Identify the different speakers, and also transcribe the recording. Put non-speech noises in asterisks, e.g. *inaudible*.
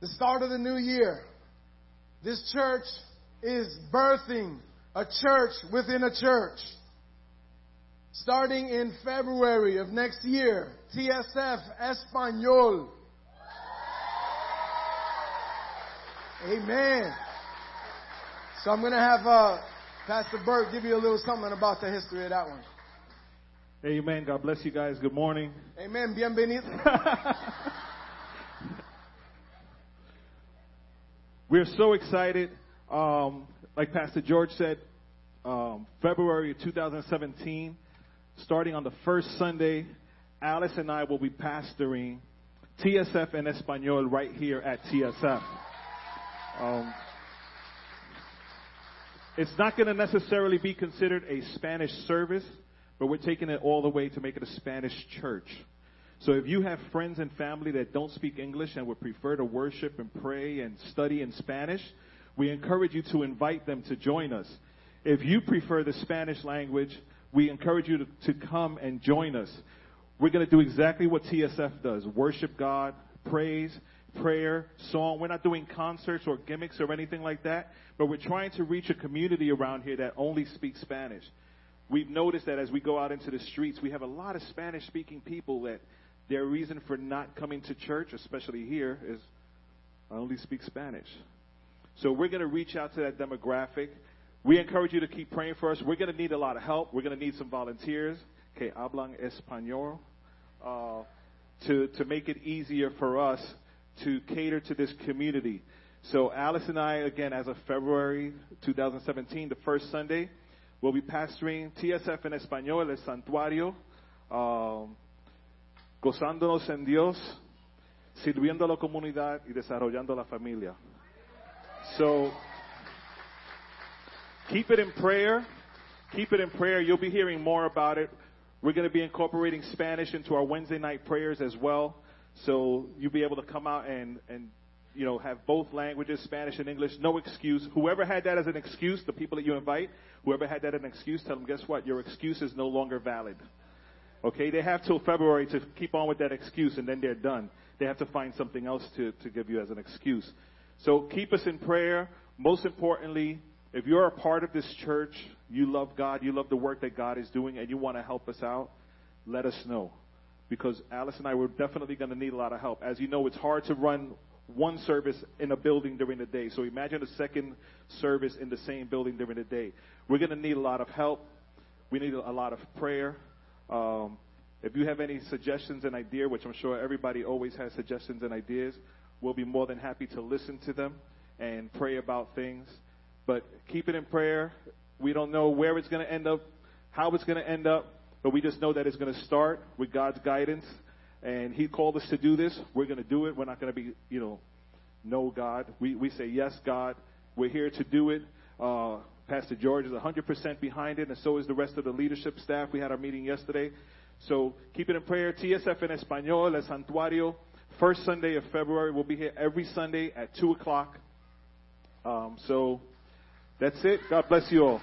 Speaker 1: the start of the new year. This church is birthing a church within a church. Starting in February of next year, TSF Espanol. Amen. So I'm going to have uh, Pastor Burke give you a little something about the history of that one.
Speaker 2: Amen. God bless you guys. Good morning.
Speaker 1: Amen. Bienvenido. *laughs*
Speaker 2: We're so excited. Um, like Pastor George said, um, February 2017, starting on the first Sunday, Alice and I will be pastoring TSF en Espanol right here at TSF. Um, it's not going to necessarily be considered a Spanish service, but we're taking it all the way to make it a Spanish church. So if you have friends and family that don't speak English and would prefer to worship and pray and study in Spanish, we encourage you to invite them to join us. If you prefer the Spanish language, we encourage you to, to come and join us. We're going to do exactly what TSF does worship God, praise, prayer, song. We're not doing concerts or gimmicks or anything like that, but we're trying to reach a community around here that only speaks Spanish. We've noticed that as we go out into the streets, we have a lot of Spanish speaking people that their reason for not coming to church, especially here, is I only speak Spanish. So we're going to reach out to that demographic. We encourage you to keep praying for us. We're going to need a lot of help. We're going to need some volunteers que hablan español uh, to, to make it easier for us to cater to this community. So Alice and I, again, as of February 2017, the first Sunday, will be pastoring TSF en Español, El Santuario, um, gozándonos en Dios, sirviendo a la comunidad y desarrollando la familia. So, keep it in prayer. Keep it in prayer. You'll be hearing more about it. We're going to be incorporating Spanish into our Wednesday night prayers as well. So you'll be able to come out and, and you know, have both languages, Spanish and English. No excuse. Whoever had that as an excuse, the people that you invite, whoever had that as an excuse, tell them, guess what? Your excuse is no longer valid. Okay, they have till February to keep on with that excuse and then they're done. They have to find something else to, to give you as an excuse. So keep us in prayer. Most importantly, if you're a part of this church, you love God, you love the work that God is doing, and you want to help us out, let us know. Because Alice and I were definitely going to need a lot of help. As you know, it's hard to run one service in a building during the day. So imagine a second service in the same building during the day. We're going to need a lot of help. We need a lot of prayer. Um, if you have any suggestions and ideas, which I'm sure everybody always has suggestions and ideas, we'll be more than happy to listen to them and pray about things. But keep it in prayer. We don't know where it's going to end up, how it's going to end up, but we just know that it's going to start with God's guidance. And He called us to do this. We're going to do it. We're not going to be, you know, no God. We, we say, yes, God. We're here to do it. Uh, Pastor George is 100% behind it, and so is the rest of the leadership staff. We had our meeting yesterday. So keep it in prayer. TSF en Español, El Santuario. First Sunday of February. We'll be here every Sunday at 2 o'clock. Um, so that's it. God bless you all.